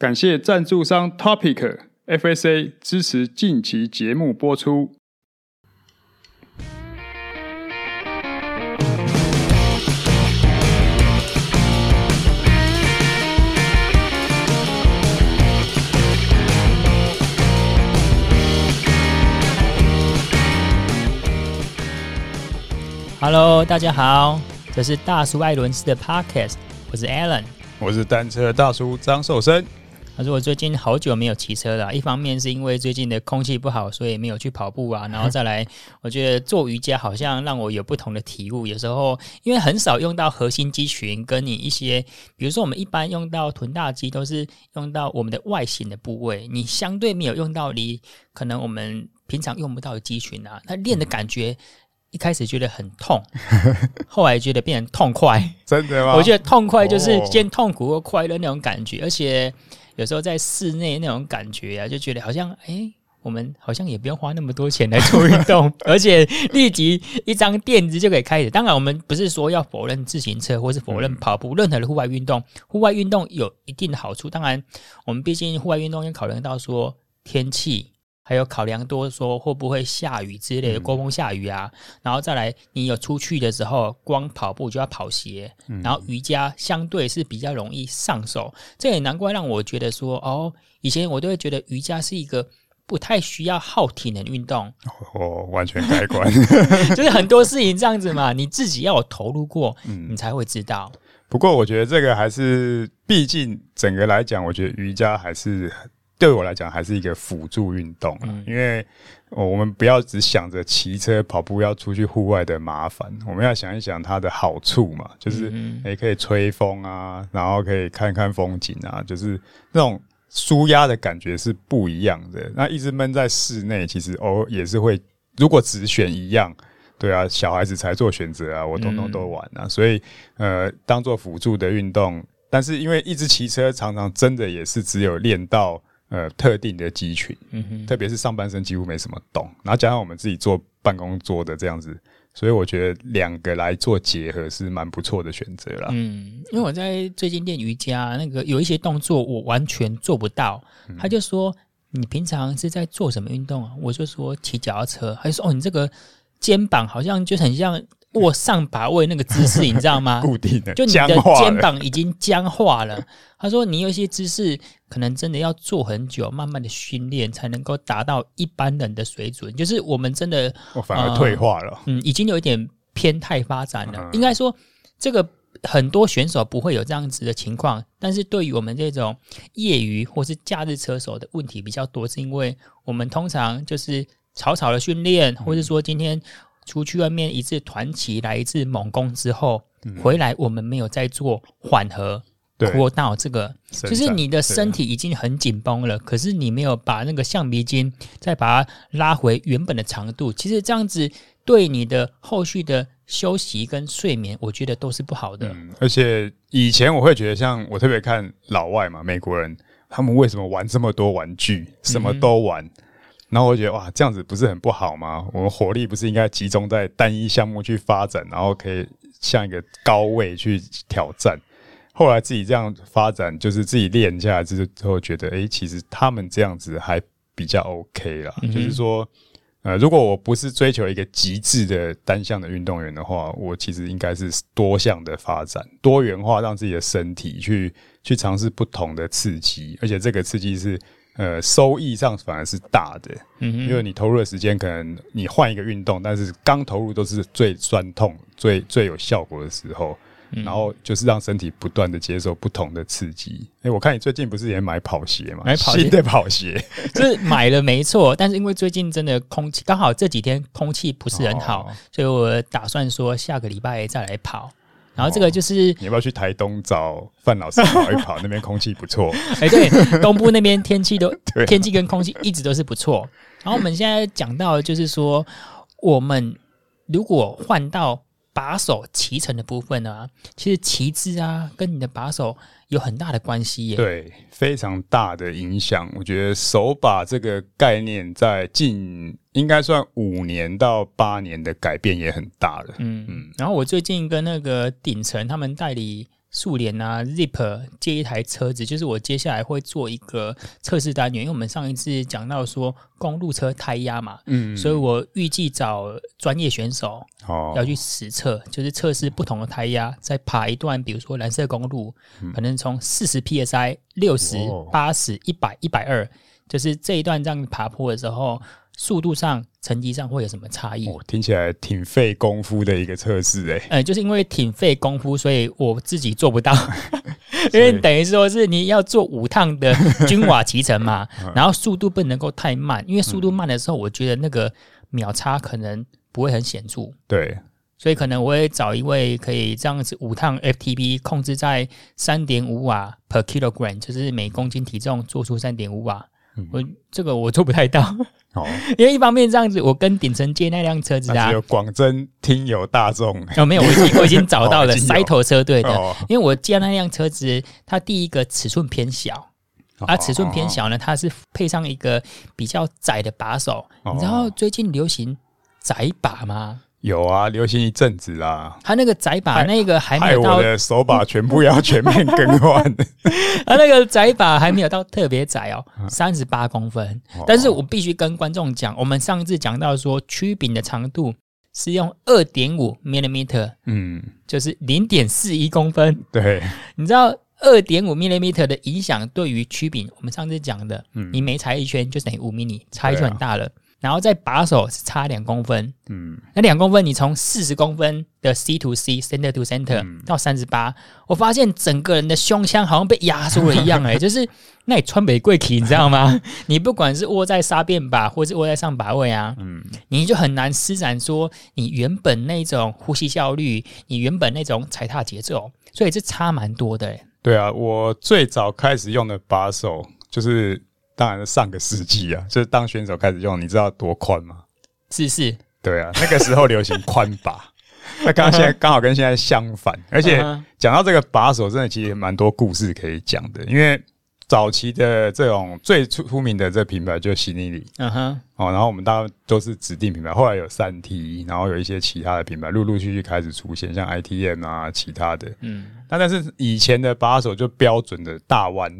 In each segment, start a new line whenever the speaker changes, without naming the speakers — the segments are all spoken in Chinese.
感谢赞助商 Topic FSA 支持近期节目播出。
Hello，大家好，这是大叔艾伦斯的 Podcast，我是 Alan，
我是单车大叔张寿生。
他说我最近好久没有骑车了，一方面是因为最近的空气不好，所以没有去跑步啊，然后再来，我觉得做瑜伽好像让我有不同的体悟。有时候因为很少用到核心肌群，跟你一些，比如说我们一般用到臀大肌都是用到我们的外形的部位，你相对没有用到你可能我们平常用不到的肌群啊，那练的感觉。一开始觉得很痛，后来觉得变成痛快。
真的吗？
我觉得痛快就是先痛苦或快乐那种感觉，哦、而且有时候在室内那种感觉啊，就觉得好像哎、我们好像也不用花那么多钱来做运动，而且立即一张垫子就可以开始。当然，我们不是说要否认自行车或是否认跑步，任何的户外运动，户外运动有一定的好处。当然，我们毕竟户外运动要考虑到说天气。还有考量多说会不会下雨之类的，刮风下雨啊，然后再来你有出去的时候，光跑步就要跑鞋，然后瑜伽相对是比较容易上手，这也难怪让我觉得说，哦，以前我都会觉得瑜伽是一个不太需要耗体能运动，
哦，完全改观，
就是很多事情这样子嘛，你自己要有投入过，你才会知道。
不过我觉得这个还是，毕竟整个来讲，我觉得瑜伽还是。对我来讲，还是一个辅助运动，嗯、因为我们不要只想着骑车、跑步要出去户外的麻烦，我们要想一想它的好处嘛，就是也可以吹风啊，然后可以看看风景啊，就是那种舒压的感觉是不一样的。那一直闷在室内，其实偶尔也是会，如果只选一样，对啊，小孩子才做选择啊，我通通都玩啊，所以呃，当做辅助的运动，但是因为一直骑车，常常真的也是只有练到。呃，特定的肌群，嗯哼，特别是上半身几乎没什么动，然后加上我们自己坐办公桌的这样子，所以我觉得两个来做结合是蛮不错的选择啦。嗯，
因为我在最近练瑜伽，那个有一些动作我完全做不到，嗯、他就说你平常是在做什么运动啊？我就说骑脚踏车，他就说哦，你这个肩膀好像就很像。握上把位那个姿势，你知道吗？
固定的，
就你的肩膀已经僵化了。他说，你有一些姿势可能真的要做很久，慢慢的训练才能够达到一般人的水准。就是我们真的，
我反而退化了，
嗯，已经有一点偏态发展了。应该说，这个很多选手不会有这样子的情况，但是对于我们这种业余或是假日车手的问题比较多，是因为我们通常就是草草的训练，或是说今天。出去外面一次团骑来一次猛攻之后，嗯、回来我们没有再做缓和扩到这个，就是你的身体已经很紧绷了，可是你没有把那个橡皮筋再把它拉回原本的长度，其实这样子对你的后续的休息跟睡眠，我觉得都是不好的。
嗯、而且以前我会觉得，像我特别看老外嘛，美国人他们为什么玩这么多玩具，什么都玩。嗯然后我觉得哇，这样子不是很不好吗？我们火力不是应该集中在单一项目去发展，然后可以向一个高位去挑战。后来自己这样发展，就是自己练下来之后，觉得诶，其实他们这样子还比较 OK 啦。嗯、就是说，呃，如果我不是追求一个极致的单项的运动员的话，我其实应该是多项的发展，多元化，让自己的身体去去尝试不同的刺激，而且这个刺激是。呃，收益上反而是大的，嗯哼，因为你投入的时间可能你换一个运动，但是刚投入都是最酸痛、最最有效果的时候，嗯、然后就是让身体不断的接受不同的刺激。哎、欸，我看你最近不是也买跑鞋吗？买跑鞋新的跑鞋，
就是买了没错，但是因为最近真的空气刚好这几天空气不是很好，哦、所以我打算说下个礼拜再来跑。然后这个就是、哦、
你要不要去台东找范老师跑一跑？那边空气不错。
哎，对，东部那边天气都 天气跟空气一直都是不错。然后我们现在讲到的就是说，我们如果换到把手骑乘的部分呢、啊，其实骑姿啊跟你的把手有很大的关系耶。
对，非常大的影响。我觉得手把这个概念在近。应该算五年到八年的改变也很大了。
嗯嗯，然后我最近跟那个顶层他们代理速联啊，Zip 借一台车子，就是我接下来会做一个测试单元，因为我们上一次讲到说公路车胎压嘛，嗯，所以我预计找专业选手哦。要去实测，哦、就是测试不同的胎压，再爬一段，比如说蓝色公路，嗯、可能从四十 PSI、六十、八十、一百、一百二，就是这一段这样爬坡的时候。速度上、成绩上会有什么差异？
哦，听起来挺费功夫的一个测试诶。
呃，就是因为挺费功夫，所以我自己做不到。因为等于说是你要做五趟的均瓦骑乘嘛，然后速度不能够太慢，因为速度慢的时候，我觉得那个秒差可能不会很显著。
对，
所以可能我会找一位可以这样子五趟 FTP 控制在三点五瓦 per kilogram，就是每公斤体重做出三点五瓦。我这个我做不太到。哦，因为一方面这样子，我跟鼎成借那辆车子啊，
有广真听友大众。
哦，没有，我已经我已经找到了 塞头车队的，哦、因为我借那辆车子，它第一个尺寸偏小，哦、啊，尺寸偏小呢，它是配上一个比较窄的把手，哦、你知道最近流行窄把吗？
有啊，流行一阵子啦。
他那个窄把那个还没有到，
我的手把全部要全面更换。
他那个窄把还没有到特别窄哦，三十八公分。但是我必须跟观众讲，我们上次讲到说曲柄的长度是用二点五 millimeter，嗯，就是零点四一公分。
对，
你知道二点五 millimeter 的影响对于曲柄，我们上次讲的，嗯，你每踩一圈就等于五 mm，差异就很大了。然后在把手是差两公分，嗯，那两公分你从四十公分的 C to C，center to center 到三十八，我发现整个人的胸腔好像被压缩了一样，哎，就是那你穿玫瑰体，你知道吗？你不管是握在沙变把，或是握在上把位啊，嗯，你就很难施展说你原本那种呼吸效率，你原本那种踩踏节奏，所以这差蛮多的，哎。
对啊，我最早开始用的把手就是。当然是上个世纪啊，就是当选手开始用，你知道多宽吗？
是是，
对啊，那个时候流行宽把，那刚刚现在刚好跟现在相反，而且讲到这个把手，真的其实蛮多故事可以讲的，因为早期的这种最出名的这品牌就是西尼里，嗯哼，哦，然后我们大家都是指定品牌，后来有三 T，然后有一些其他的品牌陆陆续续开始出现，像 ITM 啊，其他的，嗯，那但是以前的把手就标准的大弯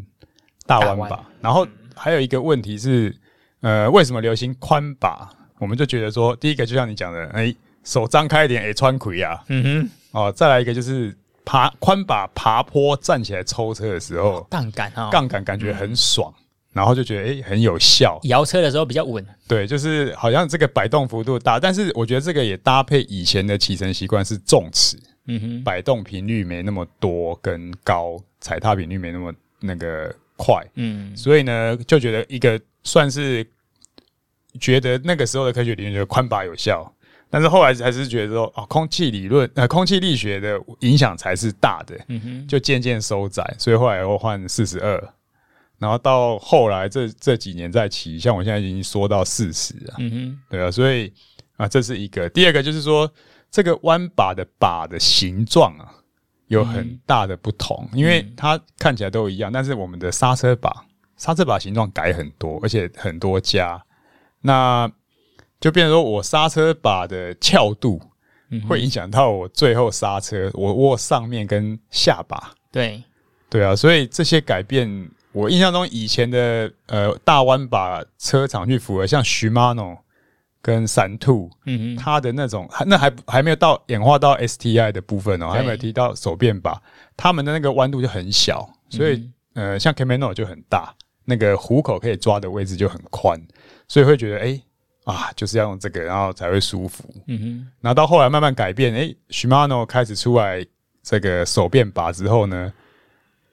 大弯把，然后。还有一个问题是，呃，为什么流行宽把？我们就觉得说，第一个就像你讲的，哎、欸，手张开一点，哎、欸，穿盔啊，嗯哼，哦，再来一个就是爬宽把爬坡站起来抽车的时候，
杠杆啊，
杠杆感觉很爽，嗯、然后就觉得哎、欸、很有效，
摇车的时候比较稳，
对，就是好像这个摆动幅度大，但是我觉得这个也搭配以前的骑乘习惯是重齿，嗯哼，摆动频率没那么多跟高，踩踏频率没那么那个。快，嗯，所以呢，就觉得一个算是觉得那个时候的科学理论，觉得宽把有效，但是后来还是觉得说，哦，空气理论，呃，空气力学的影响才是大的，嗯哼，就渐渐收窄，所以后来又换四十二，然后到后来这这几年再骑，像我现在已经缩到四十啊，嗯哼，对啊，所以啊，这是一个，第二个就是说这个弯把的把的形状啊。有很大的不同，因为它看起来都一样，但是我们的刹车把刹车把形状改很多，而且很多家，那就变成说我刹车把的翘度会影响到我最后刹车，我握上面跟下把。
对，
对啊，所以这些改变，我印象中以前的呃大弯把车厂去符合，像 Shimano。跟三兔，嗯嗯，它的那种，那还还没有到演化到 STI 的部分哦，对。还没有提到手变把，他们的那个弯度就很小，所以、嗯、呃，像 Camano 就很大，那个虎口可以抓的位置就很宽，所以会觉得哎、欸、啊，就是要用这个，然后才会舒服，嗯哼，然后到后来慢慢改变，哎、欸、Shimano 开始出来这个手变把之后呢，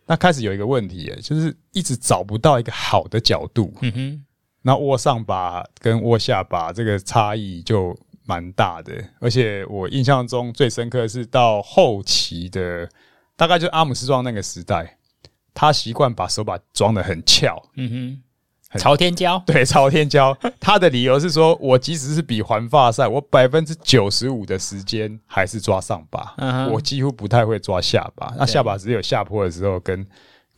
那开始有一个问题，就是一直找不到一个好的角度，嗯哼。那握上把跟握下把这个差异就蛮大的，而且我印象中最深刻的是到后期的，大概就是阿姆斯壮那个时代，他习惯把手把装得很翘，嗯哼，
朝天椒，
对，朝天椒。他的理由是说，我即使是比环发赛，我百分之九十五的时间还是抓上把，嗯、我几乎不太会抓下巴。那下巴只有下坡的时候跟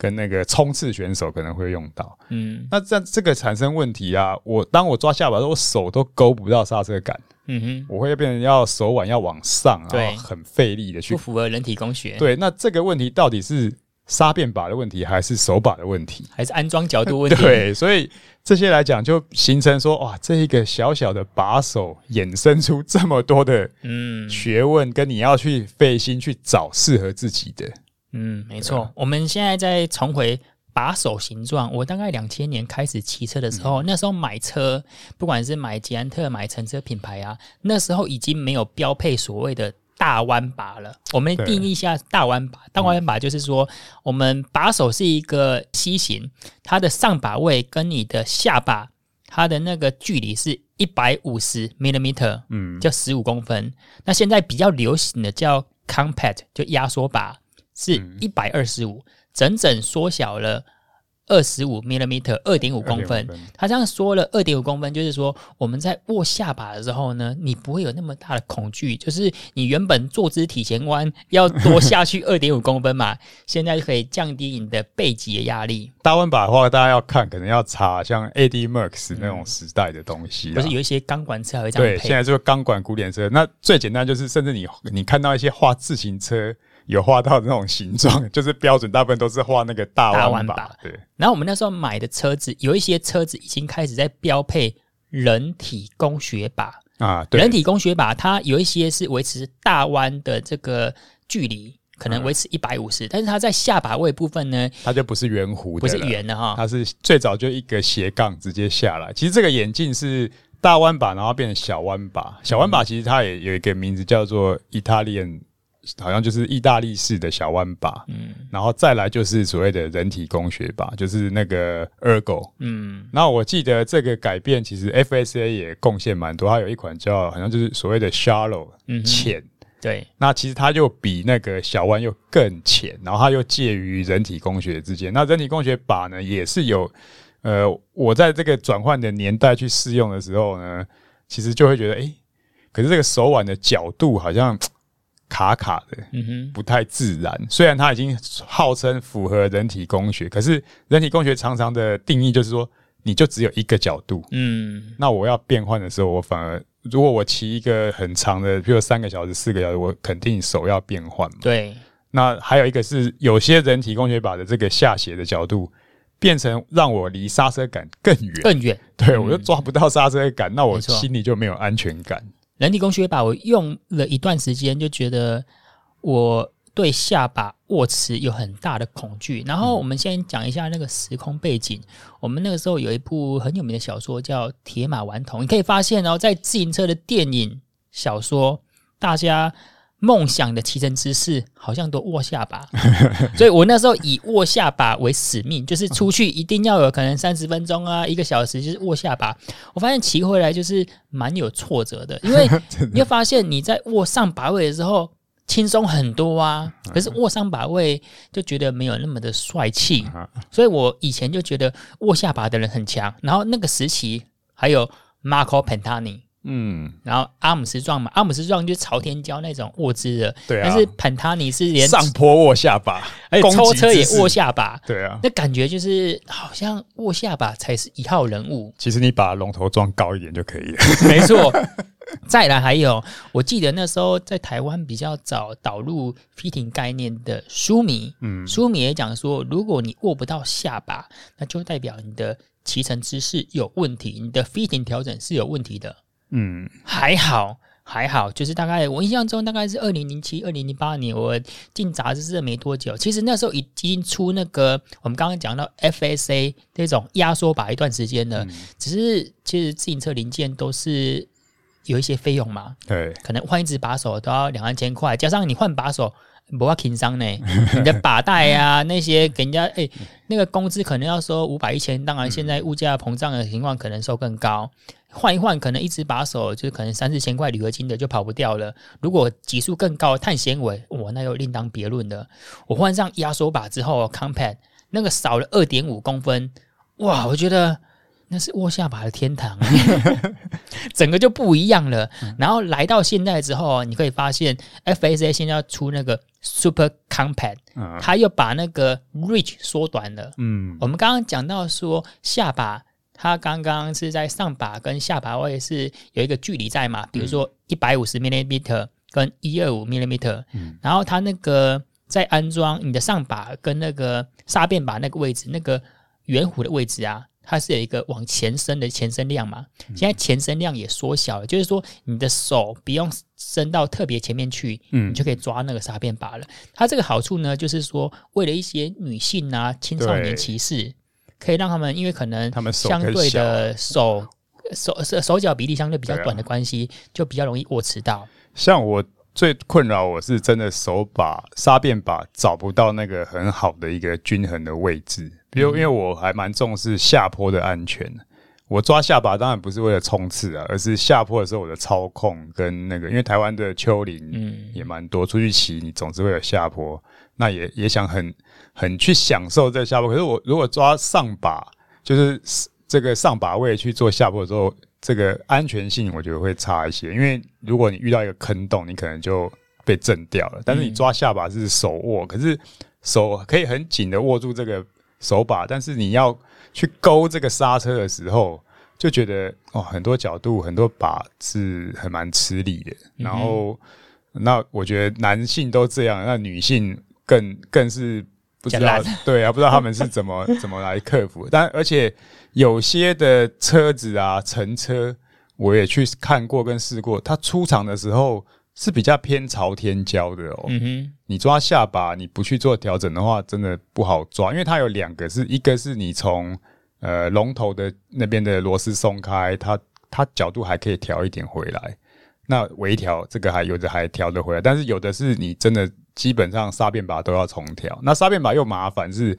跟那个冲刺选手可能会用到。
嗯，
那这这个产生问题啊，我当我抓下巴的时候，我手都勾不到刹车杆。
嗯哼，
我会变成要手腕要往上，
对
然后很费力的去，
不符合人体工学。
对，那这个问题到底是刹变把的问题，还是手把的问题，
还是安装角度问题？
对，所以这些来讲就形成说，哇，这一个小小的把手衍生出这么多的嗯学问，跟你要去费心去找适合自己的。
嗯，没错。我们现在再重回。把手形状，我大概两千年开始骑车的时候，嗯、那时候买车，不管是买捷安特、买成车品牌啊，那时候已经没有标配所谓的大弯把了。我们定义一下大弯把，大弯把就是说，我们把手是一个 C 型，它的上把位跟你的下把，它的那个距离是一百五十 millimeter，嗯，叫十五公分。那现在比较流行的叫 compact，就压缩把，是一百二十五。整整缩小了二十五 millimeter，二点五公分。他这样说了二点五公分，就是说我们在握下巴的时候呢，你不会有那么大的恐惧。就是你原本坐姿体前弯要多下去 二点五公分嘛，现在就可以降低你的背脊的压力。
大弯把的话，大家要看，可能要查像 AD Max 那种时代的东西。
不是有一些钢管车还会这样配？
对，现在就是钢管古典车。那最简单就是，甚至你你看到一些画自行车。有画到那种形状，就是标准，大部分都是画那个大弯把。对。
然后我们那时候买的车子，有一些车子已经开始在标配人体工学把啊。对。人体工学把它有一些是维持大弯的这个距离，可能维持一百五十，但是它在下把位部分呢，
它就不是圆弧的，
不是圆的哈，
它是最早就一个斜杠直接下来。其实这个眼镜是大弯把，然后变成小弯把。小弯把其实它也有一个名字叫做 Italian。好像就是意大利式的小弯把，嗯，然后再来就是所谓的人体工学把，就是那个 Ergo，嗯，然后我记得这个改变其实 FSA 也贡献蛮多，它有一款叫好像就是所谓的 Shallow，嗯，浅，
对，
那其实它就比那个小弯又更浅，然后它又介于人体工学之间。那人体工学把呢，也是有，呃，我在这个转换的年代去试用的时候呢，其实就会觉得，哎、欸，可是这个手腕的角度好像。卡卡的，嗯哼，不太自然。虽然它已经号称符合人体工学，可是人体工学常常的定义就是说，你就只有一个角度。嗯，那我要变换的时候，我反而如果我骑一个很长的，比如三个小时、四个小时，我肯定手要变换嘛。
对。
那还有一个是，有些人体工学把的这个下斜的角度，变成让我离刹车感更远，
更远。
对，我就抓不到刹车杆，那我心里就没有安全感。
人体工学把我用了一段时间，就觉得我对下巴握持有很大的恐惧。然后我们先讲一下那个时空背景。我们那个时候有一部很有名的小说叫《铁马顽童》，你可以发现哦，在自行车的电影、小说，大家。梦想的骑乘姿势好像都握下巴，所以我那时候以握下巴为使命，就是出去一定要有可能三十分钟啊，一个小时就是握下巴。我发现骑回来就是蛮有挫折的，因为 你会发现你在握上把位的时候轻松很多啊，可是握上把位就觉得没有那么的帅气。所以我以前就觉得握下巴的人很强，然后那个时期还有 Marco Pantani。嗯，然后阿姆斯壮嘛，阿姆斯壮就是朝天椒那种握姿的，对啊。但是潘塔尼是连
上坡握下巴，
而且抽车也握下巴，
对啊。
那感觉就是好像握下巴才是一号人物。
其实你把龙头撞高一点就可以了，
没错。再来还有，我记得那时候在台湾比较早导入 fitting 概念的舒米，嗯，舒米也讲说，如果你握不到下巴，那就代表你的骑乘姿势有问题，你的 fitting 调整是有问题的。嗯，还好还好，就是大概我印象中大概是二零零七、二零零八年，我进杂志社没多久。其实那时候已经出那个我们刚刚讲到 FSA 那种压缩把一段时间了，嗯、只是其实自行车零件都是有一些费用嘛，对，可能换一只把手都要两三千块，加上你换把手不要轻伤呢，你的把带啊 那些给人家哎、欸、那个工资可能要收五百一千，当然现在物价膨胀的情况可能收更高。换一换，可能一支把手就是可能三四千块铝合金的就跑不掉了。如果级数更高，碳纤维，我，那又另当别论了。我换上压缩把之后，Compact 那个少了二点五公分，哇，我觉得那是握下巴的天堂，整个就不一样了。然后来到现在之后，你可以发现 FSA 现在要出那个 Super Compact，它又把那个 Reach 缩短了。嗯，我们刚刚讲到说下巴，它刚刚是在上把跟下把位是有一个距离在嘛，比如说一百五十 millimeter 跟一二五 millimeter，然后它那个在安装你的上把跟那个沙变把那个位置，那个圆弧的位置啊。它是有一个往前伸的前伸量嘛，现在前伸量也缩小了，就是说你的手不用伸到特别前面去，嗯，你就可以抓那个煞变把了。它这个好处呢，就是说为了一些女性啊、青少年骑士，可以让他们因为可能他们相对的手手手手脚比例相对比较短的关系，就比较容易握持到。
像我。最困扰我是真的手把沙变把找不到那个很好的一个均衡的位置，比如因为我还蛮重视下坡的安全，我抓下把当然不是为了冲刺啊，而是下坡的时候我的操控跟那个，因为台湾的丘陵也蛮多，出去骑你总是会有下坡，那也也想很很去享受这下坡。可是我如果抓上把，就是这个上把位去做下坡的时候。这个安全性我觉得会差一些，因为如果你遇到一个坑洞，你可能就被震掉了。但是你抓下巴是手握，可是手可以很紧的握住这个手把，但是你要去勾这个刹车的时候，就觉得哦，很多角度很多把是很蛮吃力的。然后，那我觉得男性都这样，那女性更更是不知道，对啊，不知道他们是怎么 怎么来克服。但而且。有些的车子啊，乘车我也去看过跟试过，它出厂的时候是比较偏朝天胶的哦。嗯哼，你抓下巴你不去做调整的话，真的不好抓，因为它有两个是，一个是你从呃龙头的那边的螺丝松开，它它角度还可以调一点回来，那微调这个还有的还调得回来，但是有的是你真的。基本上杀变把都要重调，那杀变把又麻烦，是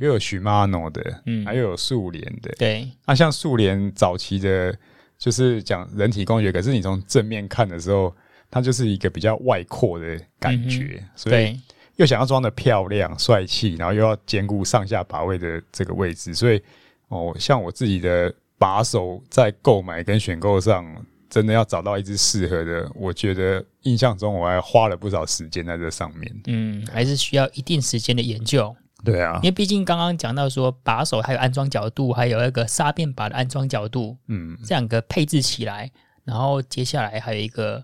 又有 Shimano 的，嗯，还又有速联的，
对。
那像速联早期的，就是讲人体工学，可是你从正面看的时候，它就是一个比较外扩的感觉，嗯、所以又想要装的漂亮帅气，然后又要兼顾上下把位的这个位置，所以哦，像我自己的把手在购买跟选购上。真的要找到一只适合的，我觉得印象中我还花了不少时间在这上面。
嗯，还是需要一定时间的研究。
对啊，
因为毕竟刚刚讲到说把手还有安装角度，还有那个沙变把的安装角度，嗯，这两个配置起来，然后接下来还有一个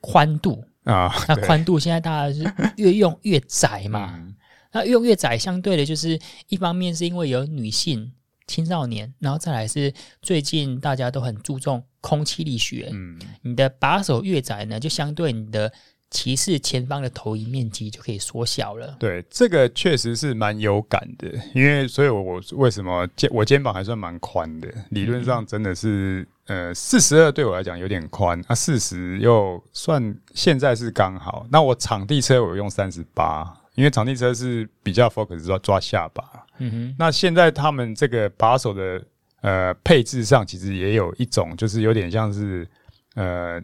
宽度啊。那宽度现在大家是越用越窄嘛？嗯、那越用越窄，相对的就是一方面是因为有女性。青少年，然后再来是最近大家都很注重空气力学。嗯，你的把手越窄呢，就相对你的骑士前方的投影面积就可以缩小了。
对，这个确实是蛮有感的，因为所以我我为什么肩我肩膀还算蛮宽的，理论上真的是呃四十二对我来讲有点宽，啊四十又算现在是刚好。那我场地车我用三十八。因为场地车是比较 focus 抓抓下把，嗯哼。那现在他们这个把手的呃配置上，其实也有一种，就是有点像是呃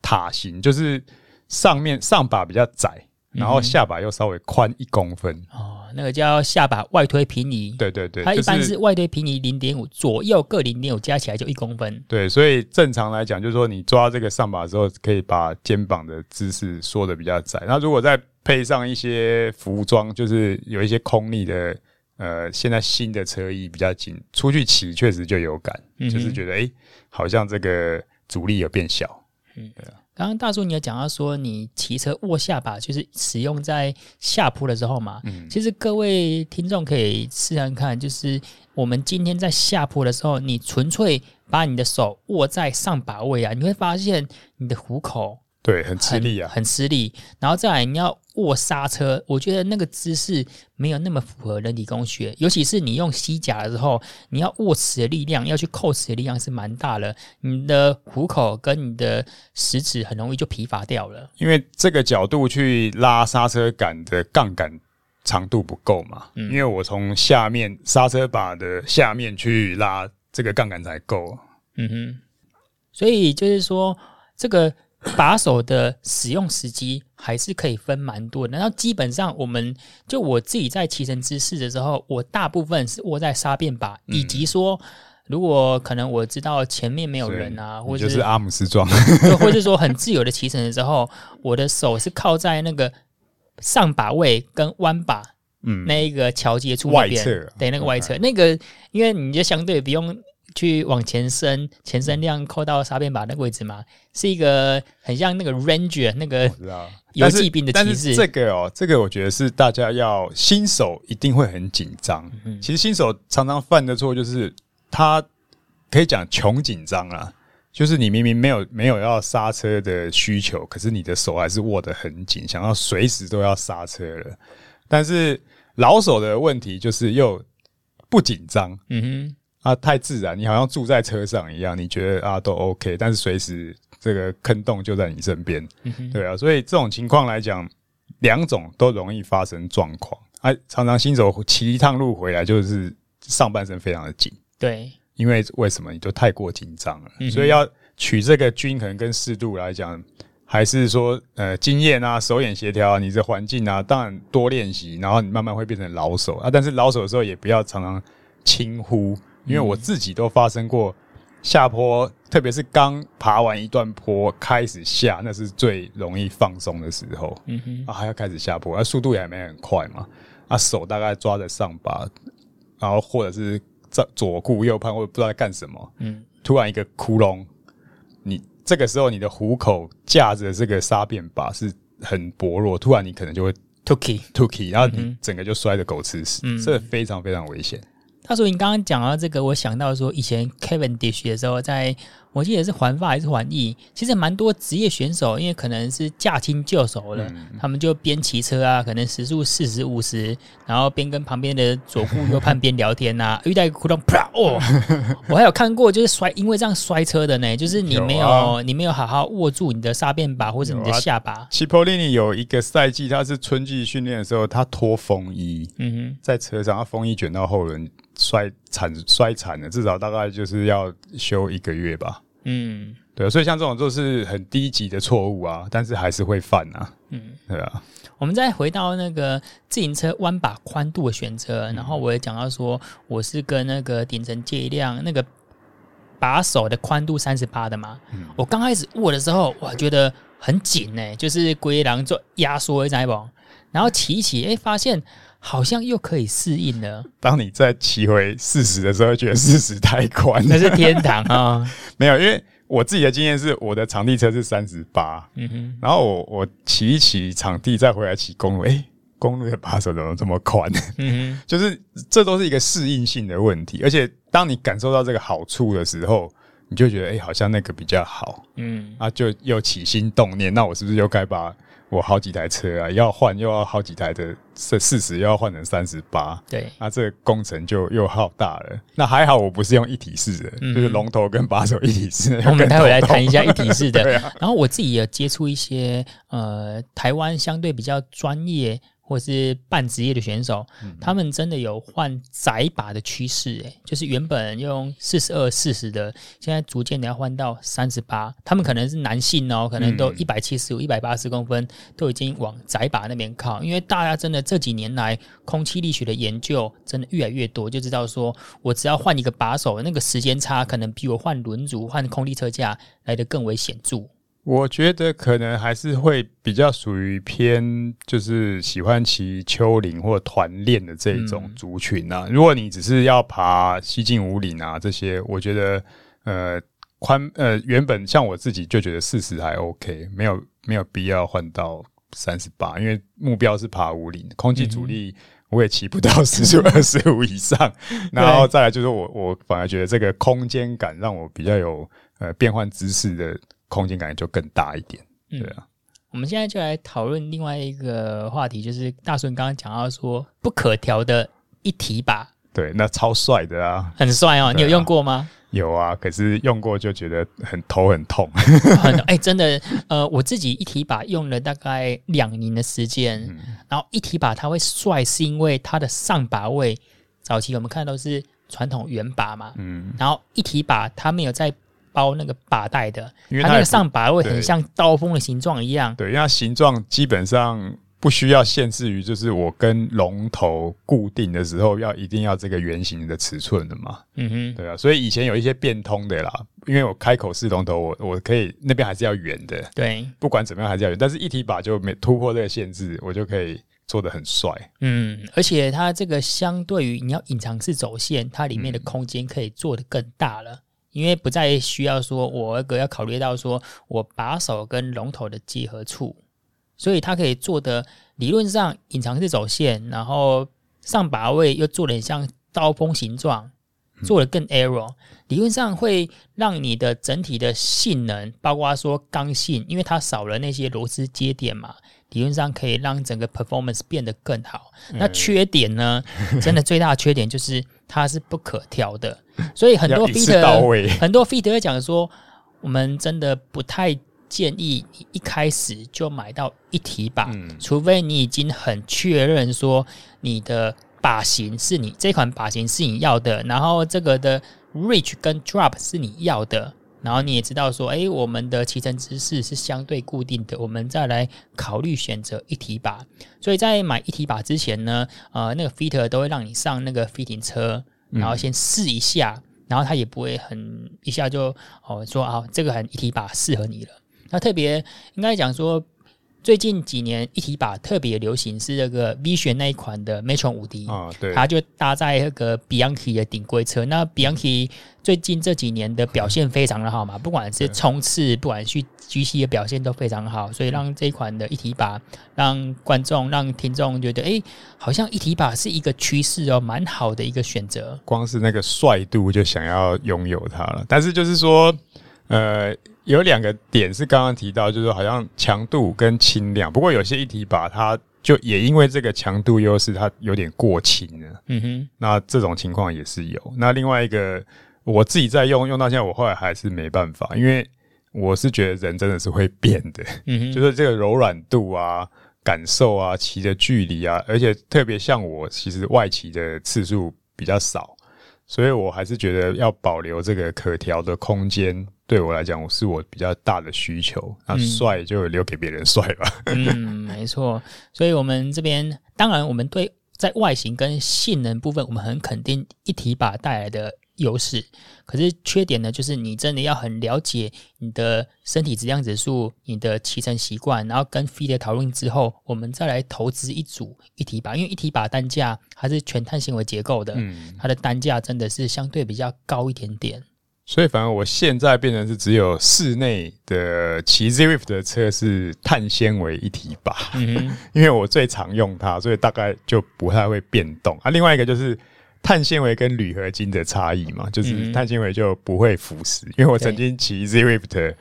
塔形，就是上面上把比较窄，然后下把又稍微宽一公分。
哦，那个叫下把外推平移。
对对对，
它一般是外推平移零点五，左右各零点五，加起来就一公分。
对，所以正常来讲，就是说你抓这个上把的时候，可以把肩膀的姿势缩的比较窄。那如果再配上一些服装，就是有一些空力的，呃，现在新的车衣比较紧，出去骑确实就有感，嗯、就是觉得哎、欸，好像这个阻力有变小。嗯，对啊。
刚刚大叔你有讲到说，你骑车握下巴就是使用在下坡的时候嘛？嗯。其实各位听众可以试试看，就是我们今天在下坡的时候，你纯粹把你的手握在上把位啊，你会发现你的虎口。
对，很吃力啊，
很吃力。然后再来，你要握刹车，我觉得那个姿势没有那么符合人体工学，尤其是你用膝甲的时候，你要握持的力量，要去扣持的力量是蛮大的，你的虎口跟你的食指很容易就疲乏掉了。
因为这个角度去拉刹车杆的杠杆长度不够嘛，嗯、因为我从下面刹车把的下面去拉这个杠杆才够。
嗯哼，所以就是说这个。把手的使用时机还是可以分蛮多的，然后基本上我们就我自己在骑乘姿势的时候，我大部分是握在沙变把，以及说如果可能我知道前面没有人啊，或者
就是阿姆斯壮，
或者说很自由的骑乘的时候，我的手是靠在那个上把位跟弯把，嗯，那一个桥接处外侧，对，那个外侧，嗯、那个因为你就相对不用。去往前伸，前伸量扣到沙变把那个位置嘛，是一个很像那个 ranger 那个游骑兵的骑士。
这个哦，这个我觉得是大家要新手一定会很紧张。嗯、其实新手常常犯的错就是他可以讲穷紧张啦，就是你明明没有没有要刹车的需求，可是你的手还是握得很紧，想要随时都要刹车了。但是老手的问题就是又不紧张。嗯哼。啊，太自然，你好像住在车上一样，你觉得啊都 OK，但是随时这个坑洞就在你身边，对啊，所以这种情况来讲，两种都容易发生状况。啊，常常新手骑一趟路回来，就是上半身非常的紧，
对，
因为为什么？你就太过紧张了，嗯、所以要取这个均衡跟适度来讲，还是说呃经验啊、手眼协调啊、你这环境啊，当然多练习，然后你慢慢会变成老手。啊，但是老手的时候也不要常常轻忽。因为我自己都发生过下坡，特别是刚爬完一段坡开始下，那是最容易放松的时候。嗯哼，啊，还要开始下坡，啊，速度也还没很快嘛，啊，手大概抓着上把，然后或者是在左顾右盼，或者不知道在干什么。嗯，突然一个窟窿，你这个时候你的虎口架着这个沙变把是很薄弱，突然你可能就会
tuki
tuki，然后你整个就摔得狗吃屎，嗯、这非常非常危险。
他说：“你刚刚讲到这个，我想到说，以前 Kevin Dish 的时候在。”我记得是环法还是环意，其实蛮多职业选手，因为可能是驾轻就熟了，嗯、他们就边骑车啊，可能时速四十五十，然后边跟旁边的左顾右盼边聊天呐、啊，遇到一个窟窿，啪哦！我还有看过，就是摔，因为这样摔车的呢，就是你没有，你没有好好握住你的刹变把或者你的下把。
齐柏林尼有一个赛季，他是春季训练的时候，他脱风衣，嗯哼，在车上，他风衣卷到后轮，摔惨摔惨了，至少大概就是要休一个月吧。嗯，对，所以像这种就是很低级的错误啊，但是还是会犯啊。嗯，对啊。
我们再回到那个自行车弯把宽度的选择，然后我也讲到说，我是跟那个顶层借一辆那个把手的宽度三十八的嘛。嗯，我刚开始握的时候，我觉得很紧呢、欸，就是龟狼做压缩一下不，然后骑一骑，哎、欸，发现。好像又可以适应了。
当你再骑回四十的时候，觉得四十太宽，
那是天堂啊、哦！
没有，因为我自己的经验是，我的场地车是三十八，嗯哼，然后我我骑一骑场地，再回来骑公路，哎、欸，公路的把手怎么这么宽？嗯哼，就是这都是一个适应性的问题。而且当你感受到这个好处的时候，你就觉得，哎、欸，好像那个比较好，嗯，啊，就又起心动念，那我是不是又该把？我好几台车啊，要换又要好几台的，这四十又要换成三十八，
对，
那这个工程就又浩大了。那还好我不是用一体式的，嗯、就是龙头跟把手一体式的。
我们待会来谈一下一体式的。啊、然后我自己也接触一些呃，台湾相对比较专业。或是半职业的选手，嗯、他们真的有换窄把的趋势，诶，就是原本用四十二、四十的，现在逐渐的要换到三十八。他们可能是男性哦，可能都一百七十五、一百八十公分，都已经往窄把那边靠。因为大家真的这几年来，空气力学的研究真的越来越多，就知道说我只要换一个把手，那个时间差可能比我换轮组、换空力车架来的更为显著。
我觉得可能还是会比较属于偏，就是喜欢骑丘陵或团练的这种族群啊。嗯、如果你只是要爬西进五岭啊这些，我觉得呃宽呃原本像我自己就觉得四十还 OK，没有没有必要换到三十八，因为目标是爬五岭，空气阻力我也骑不到时速二十五以上。嗯、然后再来就是我我反而觉得这个空间感让我比较有呃变换姿势的。空间感觉就更大一点，对啊。嗯、
我们现在就来讨论另外一个话题，就是大顺刚刚讲到说不可调的一体把，
对，那超帅的啊，
很帅哦。啊、你有用过吗？
有啊，可是用过就觉得很头很痛，
很哎、欸，真的，呃，我自己一体把用了大概两年的时间，嗯、然后一体把它会帅，是因为它的上把位早期我们看到都是传统圆把嘛，嗯，然后一体把它没有在。包那个把带的，因为它，它那个上把会很像刀锋的形状一样。
对，因为它形状基本上不需要限制于，就是我跟龙头固定的时候要一定要这个圆形的尺寸的嘛。
嗯哼，
对啊，所以以前有一些变通的啦，因为我开口式龙头，我我可以那边还是要圆的。
对，
不管怎么样还是要圆，但是一体把就没突破这个限制，我就可以做的很帅。
嗯，而且它这个相对于你要隐藏式走线，它里面的空间可以做的更大了，嗯、因为不再需要说我那个要考虑到说我把手跟龙头的结合处。所以它可以做的理论上隐藏式走线，然后上把位又做的很像刀锋形状，做的更 aero，理论上会让你的整体的性能，包括说刚性，因为它少了那些螺丝接点嘛，理论上可以让整个 performance 变得更好。那缺点呢，真的最大的缺点就是它是不可调的，所以很多 feeder 很多 feeder 会讲说，我们真的不太。建议你一开始就买到一体把，嗯、除非你已经很确认说你的把型是你这款把型是你要的，然后这个的 reach 跟 drop 是你要的，然后你也知道说，哎，我们的骑乘姿势是相对固定的，我们再来考虑选择一体把。所以在买一体把之前呢，呃，那个 fitter 都会让你上那个 fitting 车，然后先试一下，嗯、然后他也不会很一下就哦说啊，这个很一体把适合你了。那特别应该讲说，最近几年一体把特别流行是那个 Vision 那一款的 Metron 五 D
啊，对，
它就搭在那个 Bianchi 的顶规车。那 Bianchi 最近这几年的表现非常的好嘛，不管是冲刺，不管是 GC 的表现都非常好，所以让这一款的一体把让观众、让听众觉得，哎，好像一体把是一个趋势哦，蛮好的一个选择。
光是那个帅度就想要拥有它了，但是就是说，呃。有两个点是刚刚提到，就是好像强度跟轻量，不过有些一体把它就也因为这个强度优势，它有点过轻了。嗯哼，那这种情况也是有。那另外一个，我自己在用，用到现在，我后来还是没办法，因为我是觉得人真的是会变的。嗯哼，就是这个柔软度啊、感受啊、骑的距离啊，而且特别像我，其实外骑的次数比较少，所以我还是觉得要保留这个可调的空间。对我来讲，我是我比较大的需求。那帅就留给别人帅吧。
嗯，没错。所以，我们这边当然，我们对在外形跟性能部分，我们很肯定一体把带来的优势。可是缺点呢，就是你真的要很了解你的身体质量指数、你的骑乘习惯，然后跟 feeder 讨论之后，我们再来投资一组一体把。因为一体把单价还是全碳纤维结构的，嗯，它的单价真的是相对比较高一点点。
所以，反正我现在变成是只有室内的骑 Zwift 的车是碳纤维一体把，嗯，因为我最常用它，所以大概就不太会变动啊。另外一个就是。碳纤维跟铝合金的差异嘛，就是碳纤维就不会腐蚀。嗯、因为我曾经骑 Zwift，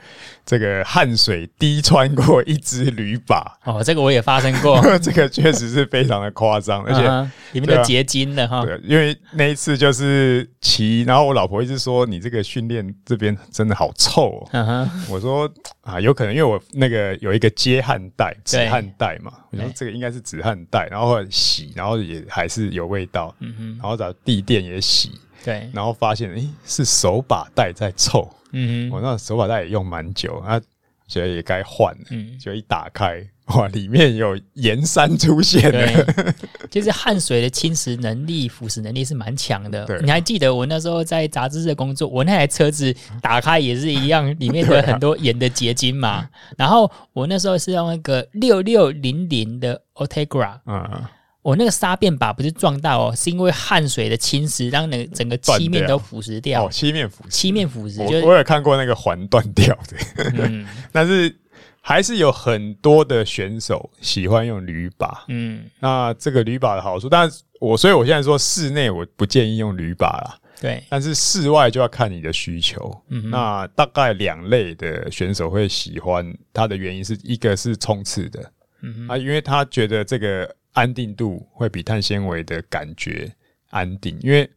这个汗水滴穿过一只铝把。
哦，这个我也发生过，
这个确实是非常的夸张，而且、uh 里面的结晶的哈。对，因为那一次就是骑，然后我老婆一直说你这个训练这边真的好臭、喔。Uh huh、我说啊，有可能因为我那个有一个接汗带，止汗带嘛，对我说这个应该是止汗带，然后洗，然后也还是有味道，嗯哼，然后找。地垫也洗，对，然后发现诶、欸、是手把带在臭，嗯哼，我那手把带也用蛮久，啊，觉得也该换了，嗯，就一打开，哇，里面有盐山出现了，
对，就是汗水的侵蚀能力、腐蚀能力是蛮强的。对，你还记得我那时候在杂志社工作，我那台车子打开也是一样，里面有很多盐的结晶嘛。啊、然后我那时候是用那个六六零零的 Ultegra，嗯。我那个沙变把不是撞到哦，是因为汗水的侵蚀，让那个整个漆面都腐蚀掉。
哦，漆面腐蚀，
漆面腐蚀。
我我有看过那个环断掉的，嗯，但是还是有很多的选手喜欢用铝把。嗯，那这个铝把的好处，但是我所以我现在说室内我不建议用铝把啦。
对，
但是室外就要看你的需求。嗯，那大概两类的选手会喜欢它的原因是一个是冲刺的，嗯哼啊，因为他觉得这个。安定度会比碳纤维的感觉安定，因为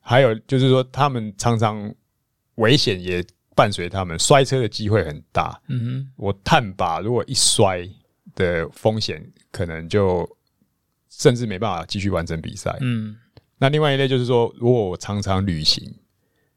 还有就是说，他们常常危险也伴随他们，摔车的机会很大。嗯哼，我碳把如果一摔的风险，可能就甚至没办法继续完成比赛。嗯，那另外一类就是说，如果我常常旅行，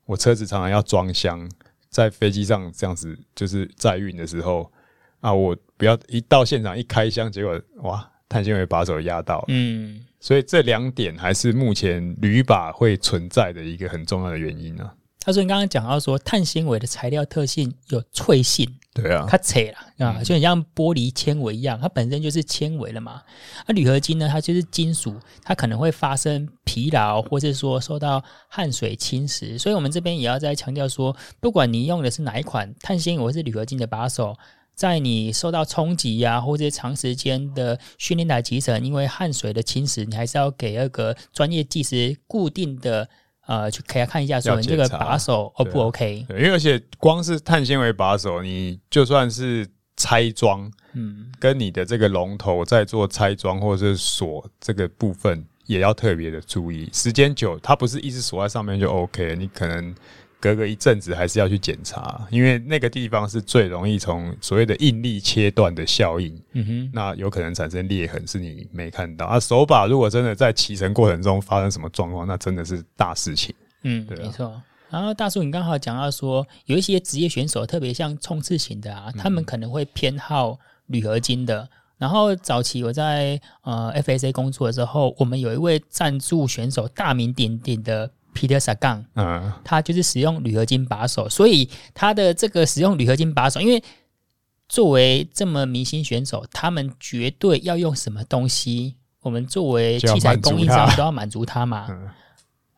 我车子常常要装箱，在飞机上这样子就是载运的时候啊，我不要一到现场一开箱，结果哇！碳纤维把手压到。
嗯，
所以这两点还是目前铝把会存在的一个很重要的原因呢、啊。
他说：“你刚刚讲到说，碳纤维的材料特性有脆性，
对啊，
它脆了啊，就很像玻璃纤维一样，它本身就是纤维了嘛。那铝合金呢，它就是金属，它可能会发生疲劳，或是说受到汗水侵蚀。所以我们这边也要再强调说，不管你用的是哪一款碳纤维或是铝合金的把手，在你受到冲击呀，或者长时间的训练来集成，因为汗水的侵蚀，你还是要给那个专业技师固定的。”呃，去给他看一下，说你这个把手 O 不 OK？
对，因为而且光是碳纤维把手，你就算是拆装，嗯，跟你的这个龙头在做拆装或者是锁这个部分，也要特别的注意。时间久，它不是一直锁在上面就 OK，你可能。隔个一阵子还是要去检查，因为那个地方是最容易从所谓的应力切断的效应，嗯哼，那有可能产生裂痕是你没看到啊。手把如果真的在骑乘过程中发生什么状况，那真的是大事情。嗯，对啊，没错。
然后大叔，你刚好讲到说，有一些职业选手，特别像冲刺型的啊，他们可能会偏好铝合金的。然后早期我在呃 FSA 工作的时候，我们有一位赞助选手，大名鼎鼎的。Peter Sagan，嗯，他就是使用铝合金把手，所以他的这个使用铝合金把手，因为作为这么明星选手，他们绝对要用什么东西，我们作为器材供应商都要满足他嘛。嗯、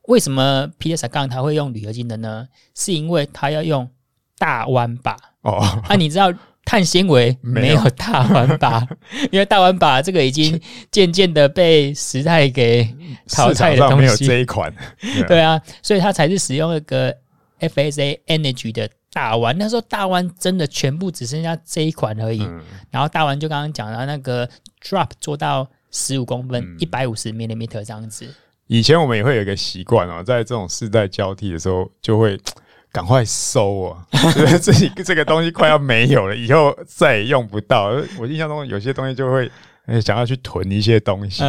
为什么 Peter Sagan 他会用铝合金的呢？是因为他要用大弯把哦，啊，你知道？碳纤维没有大弯把，因为大弯把这个已经渐渐的被时代给淘汰的东西。
没有这一款，
对啊，所以它才是使用那个 FSA Energy 的大弯。那时候大弯真的全部只剩下这一款而已。嗯、然后大弯就刚刚讲到那个 drop 做到十五公分，一百五十 millimeter 这样子。
以前我们也会有一个习惯哦，在这种世代交替的时候，就会。赶快收啊！觉得自己这个东西快要没有了，以后再也用不到。我印象中有些东西就会想要去囤一些东西，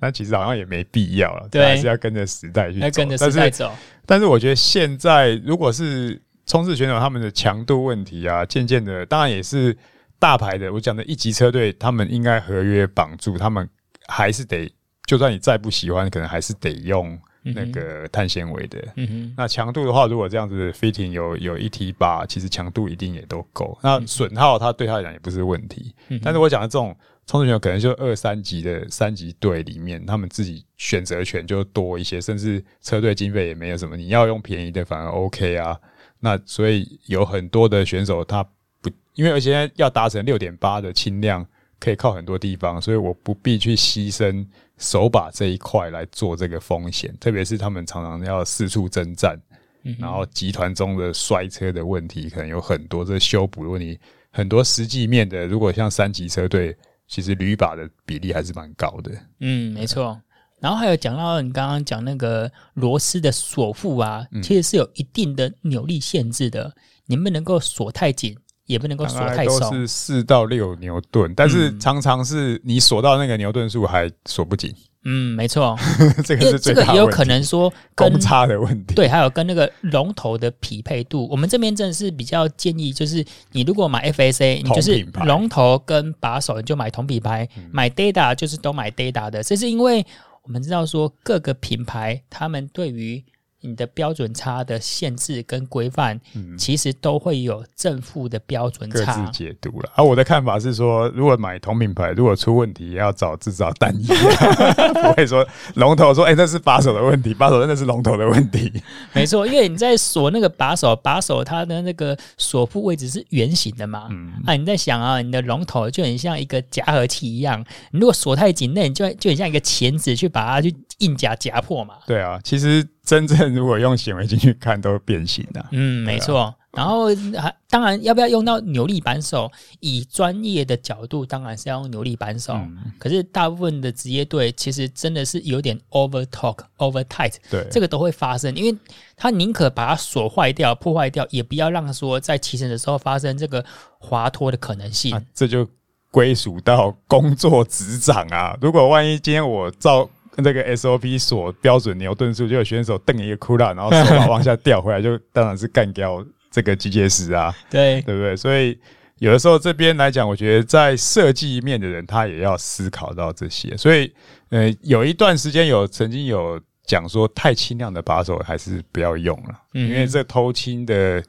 但其实好像也没必要了。对，还是要跟着时代去走。
跟着时代走。
但是我觉得现在如果是冲刺选手，他们的强度问题啊，渐渐的，当然也是大牌的。我讲的一级车队，他们应该合约绑住，他们还是得，就算你再不喜欢，可能还是得用。那个碳纤维的，嗯、哼那强度的话，如果这样子 fitting 有有一 T 八，其实强度一定也都够。那损耗它对他来讲也不是问题。嗯、但是我讲的这种冲刺选手，可能就二三级的三级队里面，他们自己选择权就多一些，甚至车队经费也没有什么，你要用便宜的反而 OK 啊。那所以有很多的选手他不，因为而且要达成六点八的轻量，可以靠很多地方，所以我不必去牺牲。手把这一块来做这个风险，特别是他们常常要四处征战，嗯、然后集团中的摔车的问题可能有很多，这修补的问题很多。实际面的，如果像三级车队，其实铝把的比例还是蛮高的。嗯，
没错。然后还有讲到你刚刚讲那个螺丝的锁腹啊，嗯、其实是有一定的扭力限制的，你不能够锁太紧。也不能够锁太
松，是四到六牛顿，但是常常是你锁到那个牛顿数还锁不紧。
嗯，
没错，这个
这个也有可能说
公差的问题。
对，还有跟那个龙头的匹配度，我们这边真的是比较建议，就是你如果买 FSA，你就是龙头跟把手你就买同品牌，嗯、买 Data 就是都买 Data 的。这是因为我们知道说各个品牌他们对于你的标准差的限制跟规范，嗯、其实都会有正负的标准差。
各自解读了。而、啊、我的看法是说，如果买同品牌，如果出问题，也要找制造单一，不会说龙头说，哎、欸，那是把手的问题，把手真的是龙头的问题。
没错，因为你在锁那个把手，把手它的那个锁腹位置是圆形的嘛。嗯。啊，你在想啊，你的龙头就很像一个夹合器一样，你如果锁太紧，那你就就很像一个钳子去把它去硬夹夹破嘛。
对啊，其实。真正如果用显微镜去看，都会变形的。
嗯，没错。啊、然后还当然要不要用到扭力扳手？以专业的角度，当然是要用扭力扳手。嗯、可是大部分的职业队其实真的是有点 over torque、over tight，对，这个都会发生，因为他宁可把它锁坏掉、破坏掉，也不要让说在骑乘的时候发生这个滑脱的可能性。啊、
这就归属到工作职掌啊！如果万一今天我照。这个 SOP 锁标准牛顿数，就有选手瞪一个库拉，然后手把往下掉回来，就当然是干掉这个机械师啊，对对不对？所以有的时候这边来讲，我觉得在设计面的人，他也要思考到这些。所以，呃，有一段时间有曾经有讲说，太轻量的把手还是不要用了，嗯，因为这偷轻的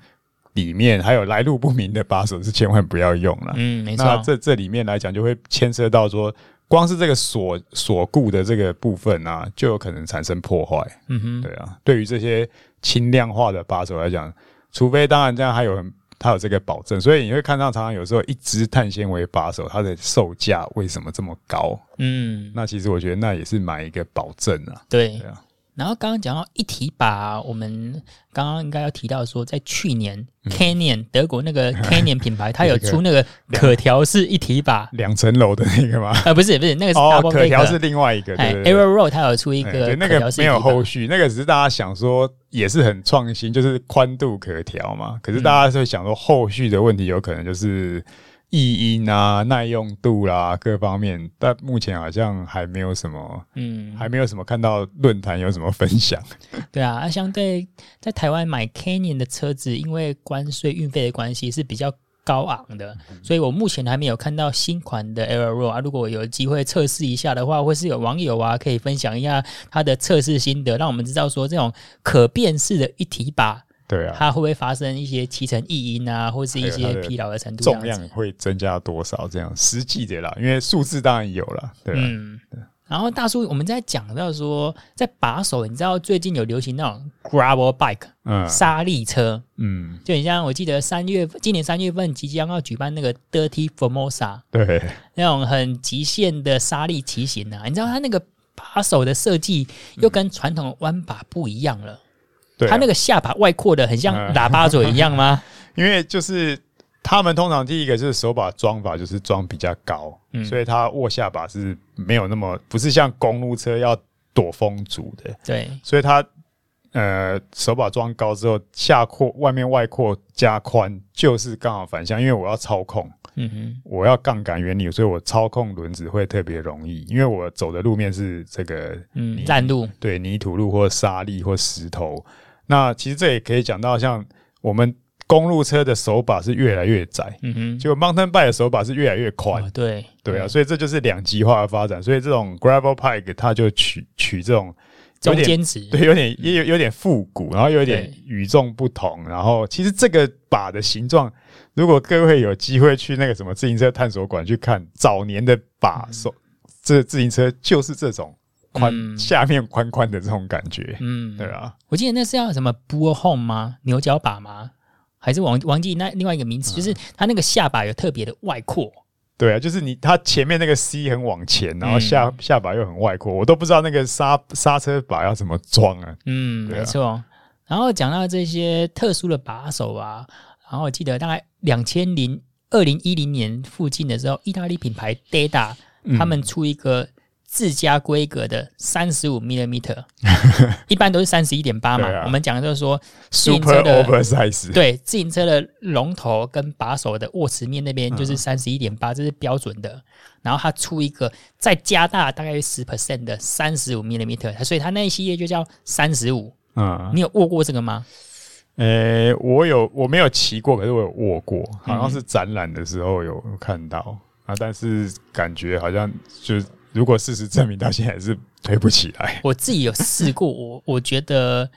里面还有来路不明的把手是千万不要用了。
嗯，没错。
那这这里面来讲，就会牵涉到说，光是这个锁锁固的这个部分啊，就有可能产生破坏。
嗯哼，
对啊。对于这些轻量化的把手来讲，除非当然这样还有。它有这个保证，所以你会看到常常有时候一支碳纤维把手，它的售价为什么这么高？
嗯，
那其实我觉得那也是买一个保证啊。
对，对啊。然后刚刚讲到一体把，我们刚刚应该要提到说，在去年 Canyon、嗯、德国那个 Canyon 品牌，它有出那个可调式一体把，
两层楼的那个吗？
啊，不是不是，那个是
哦，可调是另外一个。
对，AeroRoll 它有出一个，
那个没有后续，那个只是大家想说也是很创新，就是宽度可调嘛。可是大家会想说后续的问题有可能就是。异音啊，耐用度啦、啊，各方面，但目前好像还没有什么，嗯，还没有什么看到论坛有什么分享。
对啊，相对在台湾买 Canyon 的车子，因为关税运费的关系是比较高昂的，所以我目前还没有看到新款的 AeroRoll 啊。如果有机会测试一下的话，或是有网友啊可以分享一下他的测试心得，让我们知道说这种可变式的一体把。
对啊，
它会不会发生一些骑乘异音啊，或是一些疲劳的程度？
重量会增加多少？这样实际的啦，因为数字当然有了。对，嗯。
然后大叔，我们在讲到说，在把手，你知道最近有流行那种 gravel bike，嗯，沙粒车，嗯，就很像我记得三月今年三月份即将要举办那个 Dirty Formosa，
对，
那种很极限的沙粒骑行啊，你知道它那个把手的设计又跟传统的弯把不一样了。他那个下巴外扩的很像喇叭嘴一样吗？
因为就是他们通常第一个就是手把装法就是装比较高，嗯，所以它握下巴是没有那么不是像公路车要躲风阻的，
对，
所以它呃手把装高之后下扩外面外扩加宽就是刚好反向，因为我要操控，嗯哼，我要杠杆原理，所以我操控轮子会特别容易，因为我走的路面是这个
嗯烂路，
对泥土路或沙粒或石头。那其实这也可以讲到，像我们公路车的手把是越来越窄，嗯哼，就 mountain bike 的手把是越来越宽，
哦，对
对啊，所以这就是两极化的发展。所以这种 gravel bike 它就取取这种
中间值，
对，有点也有有点复古，然后又有点与众不同。然后其实这个把的形状，如果各位有机会去那个什么自行车探索馆去看早年的把手，这自行车就是这种。宽、嗯、下面宽宽的这种感觉，嗯，对啊，
我记得那是要什么 bull horn 吗？牛角把吗？还是王王记那另外一个名词，嗯、就是它那个下巴有特别的外扩。
对啊，就是你它前面那个 C 很往前，然后下、嗯、下巴又很外扩，我都不知道那个刹刹车把要怎么装啊。
嗯，啊、没错。然后讲到这些特殊的把手啊，然后我记得大概两千零二零一零年附近的时候，意大利品牌 Dada 他们出一个。自家规格的三十五 millimeter，一般都是三十一点八嘛。啊、我们讲的就是说，自行车的
super oversize，
对，自行车的龙头跟把手的握持面那边就是三十一点八，这是标准的。然后它出一个再加大大概十 percent 的三十五 millimeter，所以它那一系列就叫三十五。嗯，你有握过这个吗？
呃、欸，我有，我没有骑过，可是我有握过，好像是展览的时候有看到啊，但是感觉好像就是。如果事实证明到现在还是推不起来，
我自己有试过，我我觉得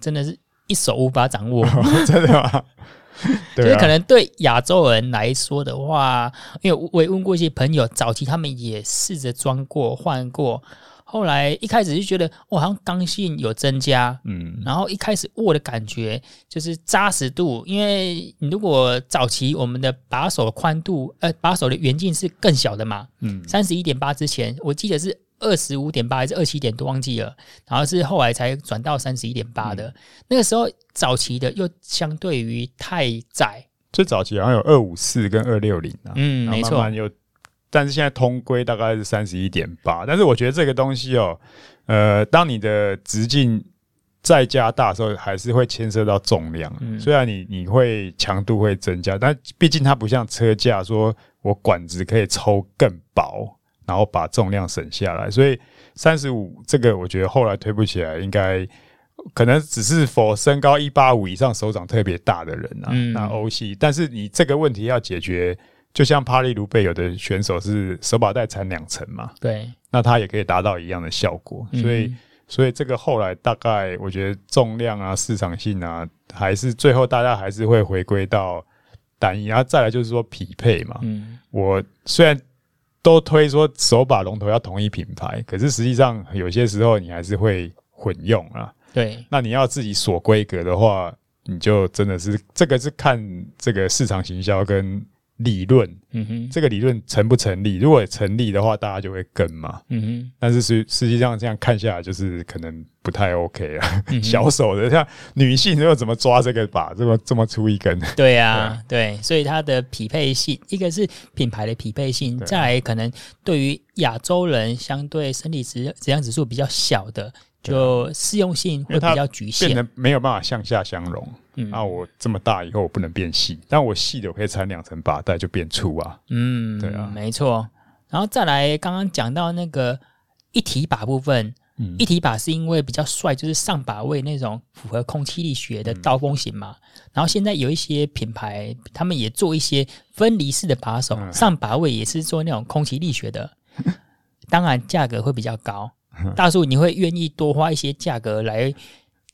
真的是一手无法掌握，
真的吗？
就是可能对亚洲人来说的话，因为我也问过一些朋友，早期他们也试着装过换过。后来一开始就觉得，我好像刚性有增加，嗯，然后一开始握的感觉就是扎实度，因为你如果早期我们的把手宽度，呃，把手的圆径是更小的嘛，嗯，三十一点八之前，我记得是二十五点八还是二七点多忘记了，然后是后来才转到三十一点八的，嗯、那个时候早期的又相对于太窄，
最早期好像有二五四跟二六零啊，
嗯，没错。
但是现在通规大概是三十一点八，但是我觉得这个东西哦，呃，当你的直径再加大的时候，还是会牵涉到重量。嗯、虽然你你会强度会增加，但毕竟它不像车架，说我管子可以抽更薄，然后把重量省下来。所以三十五这个，我觉得后来推不起来，应该可能只是 for 身高一八五以上、手掌特别大的人啊，
嗯、
那欧系。但是你这个问题要解决，就像帕利卢贝有的选手是手把带缠两层嘛，
对，
那他也可以达到一样的效果。所以，嗯、所以这个后来大概我觉得重量啊、市场性啊，还是最后大家还是会回归到单一。然后再来就是说匹配嘛，
嗯，
我虽然。都推说手把龙头要同一品牌，可是实际上有些时候你还是会混用啊。
对，
那你要自己锁规格的话，你就真的是这个是看这个市场行销跟。理论，
嗯哼，这
个理论成不成立？如果成立的话，大家就会跟嘛，
嗯哼。
但是实实际上这样看下来，就是可能不太 OK 啊。嗯、小手的像女性又怎么抓这个把，这么这么粗一根？
对啊，对，所以它的匹配性，一个是品牌的匹配性，再来可能对于亚洲人相对身体质质量指数比较小的。就适用性会比较局限，
变得没有办法向下相容。嗯，那我这么大以后我不能变细，但我细的我可以缠两层把带就变粗啊。
嗯，对啊，没错。然后再来刚刚讲到那个一体把部分，嗯，一体把是因为比较帅，就是上把位那种符合空气力学的刀锋型嘛。嗯，然后现在有一些品牌，他们也做一些分离式的把手，嗯，上把位也是做那种空气力学的，当然价格会比较高。大叔，你会愿意多花一些价格来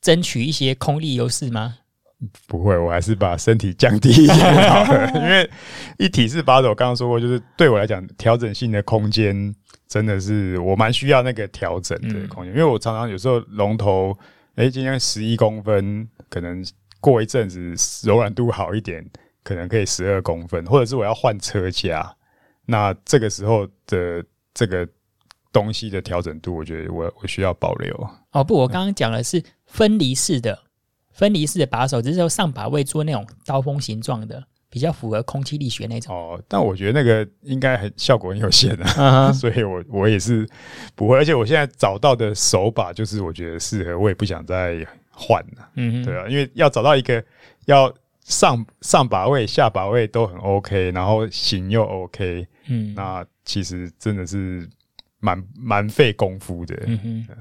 争取一些空力优势吗？
不会，我还是把身体降低一点好了。因为一体式把手，我刚刚说过，就是对我来讲，调整性的空间真的是我蛮需要那个调整的空间。嗯、因为我常常有时候龙头，哎、欸，今天十一公分，可能过一阵子柔软度好一点，可能可以十二公分，或者是我要换车架，那这个时候的这个。东西的调整度，我觉得我我需要保留。
哦不，我刚刚讲的是分离式的，分离式的把手，只是说上把位做那种刀锋形状的，比较符合空气力学那种。
哦，但我觉得那个应该很效果很有限啊，uh -huh. 所以我我也是不会。而且我现在找到的手把，就是我觉得适合，我也不想再换了。嗯，对啊，因为要找到一个要上上把位、下把位都很 OK，然后型又 OK，嗯，那其实真的是。蛮蛮费功夫的。
嗯哼，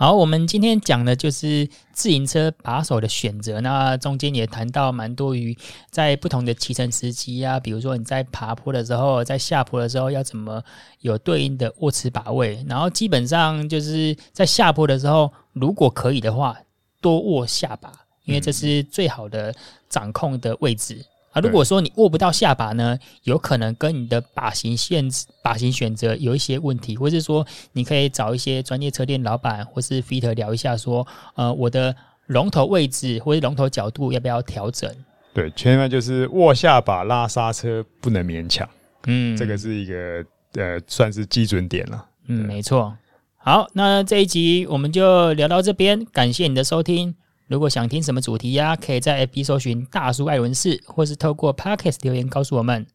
好，我们今天讲的就是自行车把手的选择。那中间也谈到蛮多于在不同的骑乘时机啊，比如说你在爬坡的时候，在下坡的时候要怎么有对应的握持把位。然后基本上就是在下坡的时候，如果可以的话，多握下把，因为这是最好的掌控的位置。啊，如果说你握不到下巴呢，有可能跟你的把型限制、把型选择有一些问题，或是说你可以找一些专业车店老板或是 fitter 聊一下，说，呃，我的龙头位置或者龙头角度要不要调整？
对，千万就是握下巴拉刹车不能勉强，嗯，这个是一个呃算是基准点了。
嗯，没错。好，那这一集我们就聊到这边，感谢你的收听。如果想听什么主题呀、啊，可以在 FB 搜寻“大叔艾文士”，或是透过 Podcast 留言告诉我们。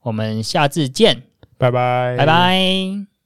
我们下次见，
拜拜，
拜拜。